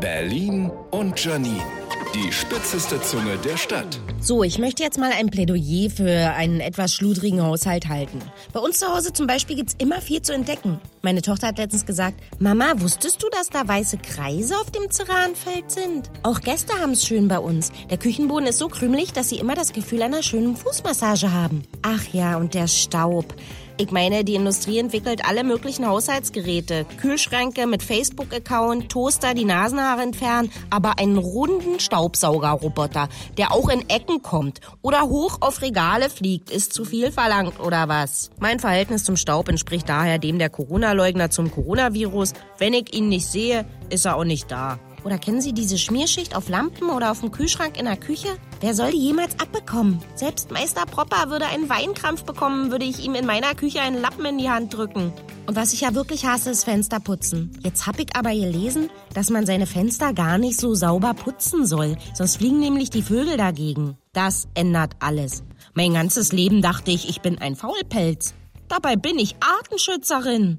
Berlin und Janine. Die spitzeste Zunge der Stadt. So, ich möchte jetzt mal ein Plädoyer für einen etwas schludrigen Haushalt halten. Bei uns zu Hause zum Beispiel gibt's immer viel zu entdecken. Meine Tochter hat letztens gesagt, Mama, wusstest du, dass da weiße Kreise auf dem Ceranfeld sind? Auch Gäste haben's schön bei uns. Der Küchenboden ist so krümelig, dass sie immer das Gefühl einer schönen Fußmassage haben. Ach ja, und der Staub. Ich meine, die Industrie entwickelt alle möglichen Haushaltsgeräte. Kühlschränke mit Facebook-Account, Toaster, die Nasenhaare entfernen, aber einen runden Staubsaugerroboter, der auch in Ecken kommt oder hoch auf Regale fliegt, ist zu viel verlangt oder was? Mein Verhältnis zum Staub entspricht daher dem der Corona-Leugner zum Coronavirus. Wenn ich ihn nicht sehe, ist er auch nicht da. Oder kennen Sie diese Schmierschicht auf Lampen oder auf dem Kühlschrank in der Küche? Wer soll die jemals abbekommen? Selbst Meister Propper würde einen Weinkrampf bekommen, würde ich ihm in meiner Küche einen Lappen in die Hand drücken. Und was ich ja wirklich hasse, ist Fensterputzen. Jetzt hab ich aber gelesen, dass man seine Fenster gar nicht so sauber putzen soll, sonst fliegen nämlich die Vögel dagegen. Das ändert alles. Mein ganzes Leben dachte ich, ich bin ein Faulpelz. Dabei bin ich Artenschützerin.